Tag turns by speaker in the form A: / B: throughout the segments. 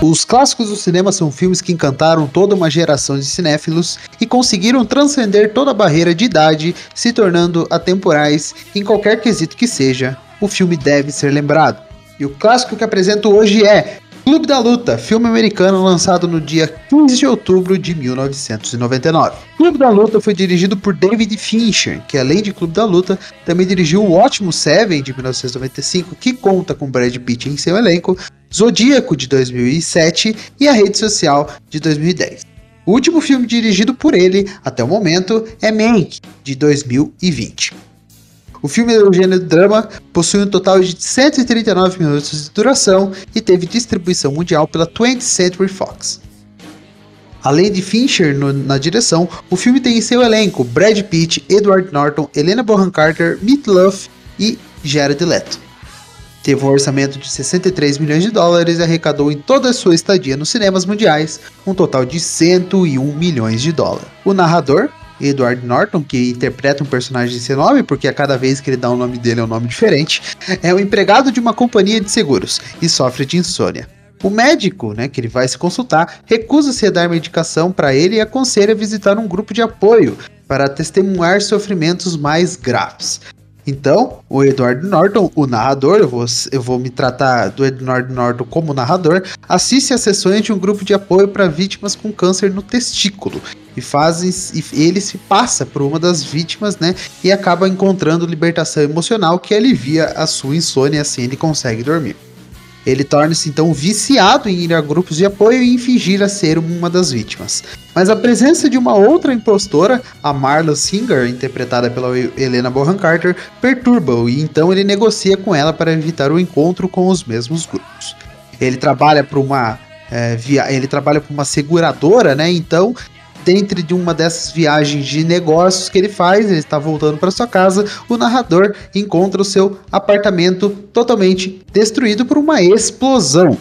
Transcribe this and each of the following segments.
A: Os clássicos do cinema são filmes que encantaram toda uma geração de cinéfilos e conseguiram transcender toda a barreira de idade, se tornando atemporais em qualquer quesito que seja. O filme deve ser lembrado. E o clássico que apresento hoje é Clube da Luta, filme americano lançado no dia 15 de outubro de 1999. Clube da Luta foi dirigido por David Fincher, que além de Clube da Luta, também dirigiu o ótimo Seven de 1995, que conta com Brad Pitt em seu elenco, Zodíaco de 2007 e A Rede Social de 2010. O último filme dirigido por ele, até o momento, é Mank, de 2020. O filme é do gênero drama, possui um total de 139 minutos de duração e teve distribuição mundial pela 20th Century Fox. Além de Fincher no, na direção, o filme tem em seu elenco Brad Pitt, Edward Norton, Helena Bonham Carter, Meatloaf e Jared Leto. Teve um orçamento de 63 milhões de dólares e arrecadou em toda a sua estadia nos cinemas mundiais um total de 101 milhões de dólares. O narrador, Edward Norton, que interpreta um personagem sem nome, porque a cada vez que ele dá o um nome dele é um nome diferente, é o empregado de uma companhia de seguros e sofre de insônia. O médico, né, que ele vai se consultar, recusa-se a dar medicação para ele e aconselha a visitar um grupo de apoio para testemunhar sofrimentos mais graves. Então, o Edward Norton, o narrador, eu vou, eu vou me tratar do Edward Norton como narrador, assiste às sessões de um grupo de apoio para vítimas com câncer no testículo e e ele se passa por uma das vítimas, né, e acaba encontrando libertação emocional que alivia a sua insônia, assim ele consegue dormir. Ele torna-se então viciado em ir a grupos de apoio e fingir a ser uma das vítimas. Mas a presença de uma outra impostora, a Marla Singer, interpretada pela Helena Bonham Carter, perturba-o e então ele negocia com ela para evitar o encontro com os mesmos grupos. Ele trabalha para uma é, via, ele trabalha para uma seguradora, né? Então dentro de uma dessas viagens de negócios que ele faz, ele está voltando para sua casa, o narrador encontra o seu apartamento totalmente destruído por uma explosão.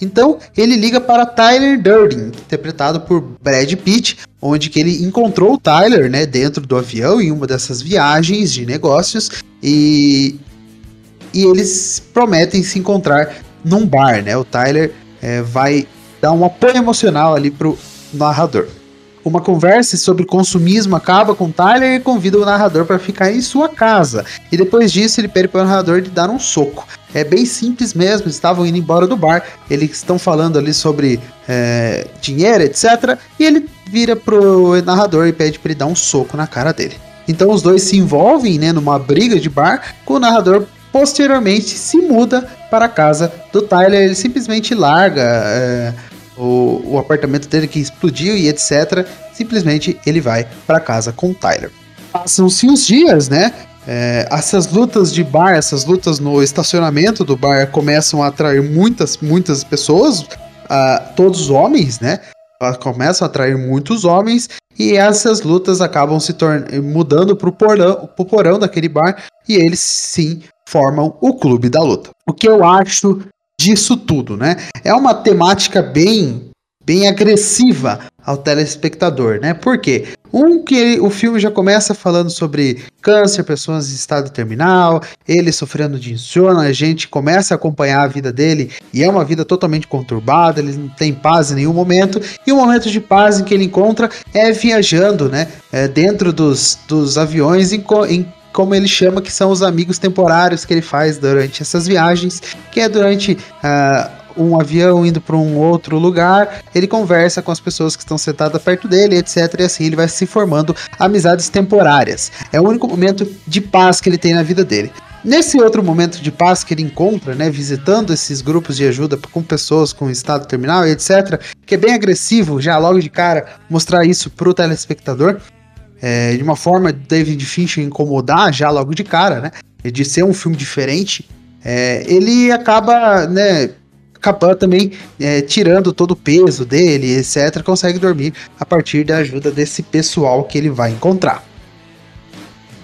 A: Então ele liga para Tyler Durden, interpretado por Brad Pitt, onde que ele encontrou o Tyler, né, dentro do avião em uma dessas viagens de negócios e e eles prometem se encontrar num bar, né? O Tyler é, vai dar um apoio emocional ali pro narrador. Uma conversa sobre consumismo acaba com Tyler e convida o narrador para ficar em sua casa. E depois disso, ele pede para o narrador de dar um soco. É bem simples mesmo, estavam indo embora do bar, eles estão falando ali sobre é, dinheiro, etc. E ele vira pro narrador e pede para ele dar um soco na cara dele. Então os dois se envolvem né, numa briga de bar, com o narrador posteriormente se muda para a casa do Tyler. Ele simplesmente larga. É, o, o apartamento dele que explodiu e etc. Simplesmente ele vai para casa com o Tyler. Passam-se os dias, né? É, essas lutas de bar, essas lutas no estacionamento do bar começam a atrair muitas, muitas pessoas, uh, todos homens, né? Começam a atrair muitos homens e essas lutas acabam se mudando pro porão, porão daquele bar e eles sim formam o clube da luta. O que eu acho disso tudo, né? É uma temática bem bem agressiva ao telespectador, né? Por quê? Um que o filme já começa falando sobre câncer, pessoas em estado terminal, ele sofrendo de insônia, a gente começa a acompanhar a vida dele e é uma vida totalmente conturbada, ele não tem paz em nenhum momento, e o momento de paz em que ele encontra é viajando, né? É, dentro dos, dos aviões em, em como ele chama, que são os amigos temporários que ele faz durante essas viagens, que é durante uh, um avião indo para um outro lugar, ele conversa com as pessoas que estão sentadas perto dele, etc. E assim ele vai se formando amizades temporárias. É o único momento de paz que ele tem na vida dele. Nesse outro momento de paz que ele encontra, né, visitando esses grupos de ajuda com pessoas com estado terminal e etc., que é bem agressivo, já logo de cara, mostrar isso pro telespectador, é, de uma forma David Fincher incomodar já logo de cara, né? De ser um filme diferente, é, ele acaba, né? Acaba também é, tirando todo o peso dele, etc. Consegue dormir a partir da ajuda desse pessoal que ele vai encontrar.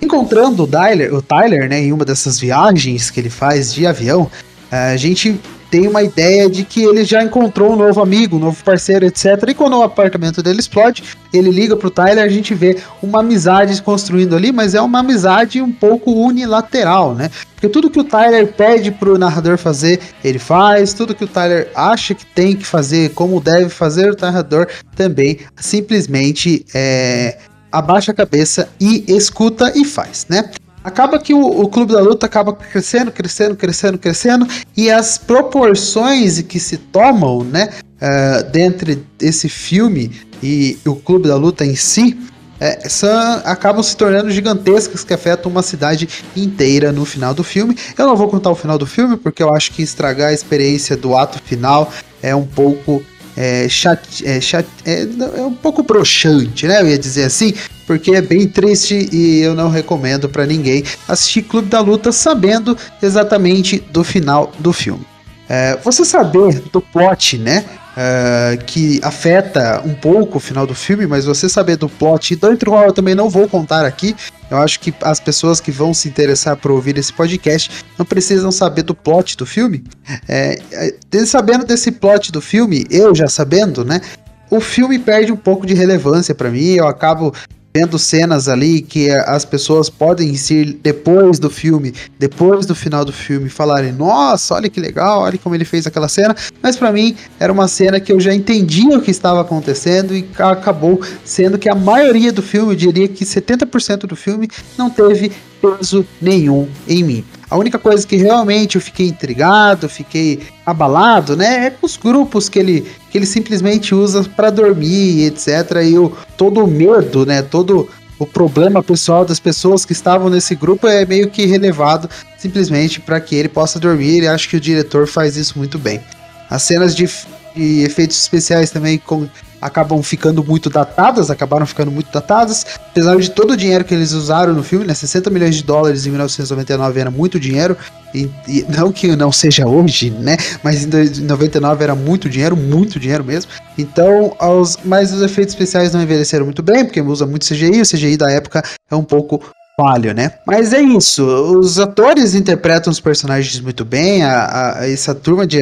A: Encontrando o Tyler, o Tyler, né, em uma dessas viagens que ele faz de avião, a gente tem uma ideia de que ele já encontrou um novo amigo, um novo parceiro, etc. E quando o apartamento dele explode, ele liga pro Tyler, a gente vê uma amizade se construindo ali, mas é uma amizade um pouco unilateral, né? Porque tudo que o Tyler pede pro narrador fazer, ele faz, tudo que o Tyler acha que tem que fazer, como deve fazer, o narrador também simplesmente é, abaixa a cabeça e escuta e faz, né? Acaba que o, o, Clube da Luta acaba crescendo, crescendo, crescendo, crescendo, e as proporções que se tomam, né, uh, dentro desse filme e o Clube da Luta em si, é, são, acabam se tornando gigantescas que afetam uma cidade inteira no final do filme. Eu não vou contar o final do filme porque eu acho que estragar a experiência do ato final é um pouco é, chat, é, chat, é, é um pouco broxante, né? Eu ia dizer assim, porque é bem triste e eu não recomendo para ninguém assistir Clube da Luta sabendo exatamente do final do filme. É, você saber do plot, né? Uh, que afeta um pouco o final do filme, mas você saber do plot, dentro do qual eu também não vou contar aqui, eu acho que as pessoas que vão se interessar por ouvir esse podcast não precisam saber do plot do filme. É, é sabendo desse plot do filme, eu já sabendo, né? O filme perde um pouco de relevância para mim, eu acabo vendo cenas ali que as pessoas podem ir depois do filme, depois do final do filme, falarem: Nossa, olha que legal, olha como ele fez aquela cena. Mas para mim era uma cena que eu já entendia o que estava acontecendo e acabou sendo que a maioria do filme, eu diria que 70% do filme, não teve peso nenhum em mim. A única coisa que realmente eu fiquei intrigado, fiquei abalado, né, é com os grupos que ele, que ele simplesmente usa para dormir, etc. E o, todo o medo, né, todo o problema pessoal das pessoas que estavam nesse grupo é meio que relevado simplesmente para que ele possa dormir. E acho que o diretor faz isso muito bem. As cenas de, de efeitos especiais também com, acabam ficando muito datadas, acabaram ficando muito datadas, apesar de todo o dinheiro que eles usaram no filme, né, 60 milhões de dólares em 1999 era muito dinheiro, e, e não que não seja hoje, né, mas em 99 era muito dinheiro, muito dinheiro mesmo, então, aos, mas os efeitos especiais não envelheceram muito bem, porque usa muito CGI, o CGI da época é um pouco falho, né? Mas é isso, os atores interpretam os personagens muito bem, a, a essa turma de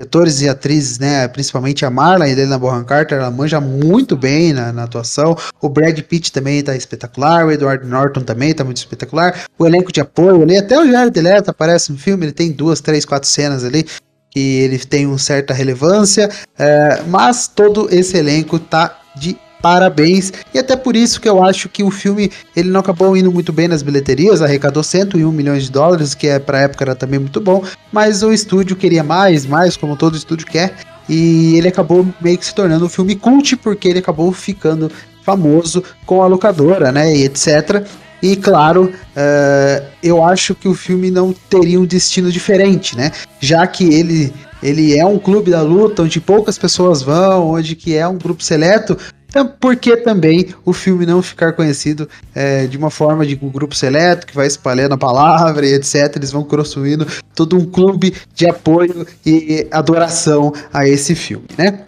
A: atores e atrizes, né? Principalmente a Marla e Helena Bonham Carter, ela manja muito bem na, na, atuação. O Brad Pitt também tá espetacular, o Edward Norton também tá muito espetacular. O elenco de apoio ali, até o Jared Leto aparece no filme, ele tem duas, três, quatro cenas ali que ele tem uma certa relevância, é, mas todo esse elenco tá de parabéns. E até por isso que eu acho que o filme ele não acabou indo muito bem nas bilheterias, arrecadou 101 milhões de dólares, que é para época era também muito bom, mas o estúdio queria mais, mais como todo estúdio quer, e ele acabou meio que se tornando um filme cult porque ele acabou ficando famoso com a locadora, né, e etc. E claro, uh, eu acho que o filme não teria um destino diferente, né? Já que ele ele é um clube da luta onde poucas pessoas vão, onde que é um grupo seleto, então, por que também o filme não ficar conhecido é, de uma forma de um grupo seleto que vai espalhando a palavra e etc. Eles vão construindo todo um clube de apoio e adoração a esse filme, né?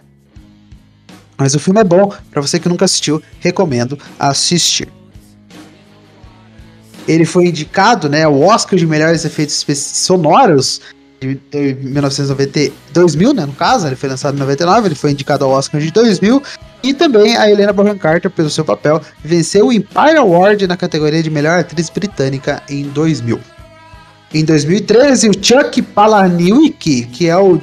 A: Mas o filme é bom, para você que nunca assistiu, recomendo assistir. Ele foi indicado, né, ao Oscar de melhores efeitos sonoros de 1990, 2000, né, no caso, ele foi lançado em 99, ele foi indicado ao Oscar de 2000 e também a Helena Bonham Carter, pelo seu papel, venceu o Empire Award na categoria de melhor atriz britânica em 2000. Em 2013, o Chuck Palahniuk, que é o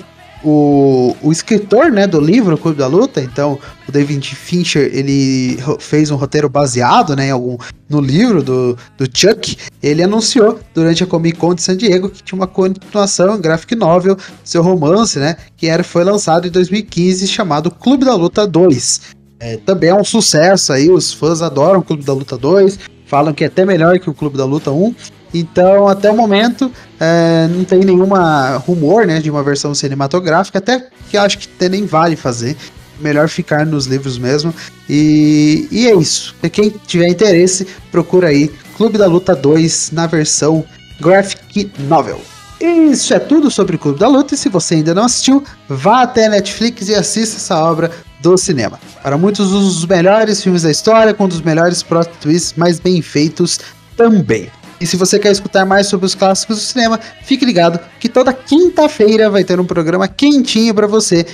A: o, o escritor né, do livro Clube da Luta, então o David Fincher ele fez um roteiro baseado né, algum, no livro do, do Chuck. Ele anunciou durante a Comic Con de San Diego que tinha uma continuação, um graphic novel, seu romance, né, que era, foi lançado em 2015 chamado Clube da Luta 2. É, também é um sucesso aí, os fãs adoram Clube da Luta 2, falam que é até melhor que o Clube da Luta 1. Então, até o momento, é, não tem nenhuma rumor né, de uma versão cinematográfica, até que acho que até nem vale fazer. Melhor ficar nos livros mesmo. E, e é isso. E quem tiver interesse, procura aí Clube da Luta 2 na versão Graphic Novel. Isso é tudo sobre o Clube da Luta. E se você ainda não assistiu, vá até a Netflix e assista essa obra do cinema. Para muitos, um dos melhores filmes da história, com um dos melhores plot twists mais bem feitos também. E se você quer escutar mais sobre os clássicos do cinema, fique ligado que toda quinta-feira vai ter um programa quentinho para você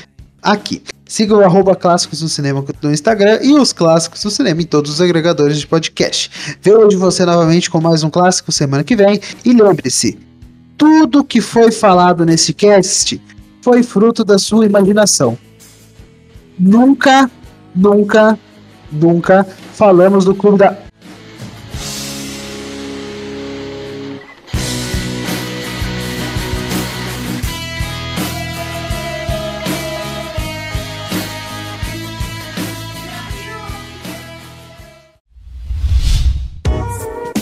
A: aqui. Siga o arroba Clássicos do Cinema no Instagram e os Clássicos do Cinema em todos os agregadores de podcast. Vejo você novamente com mais um clássico semana que vem. E lembre-se, tudo que foi falado nesse cast foi fruto da sua imaginação. Nunca, nunca, nunca falamos do clube da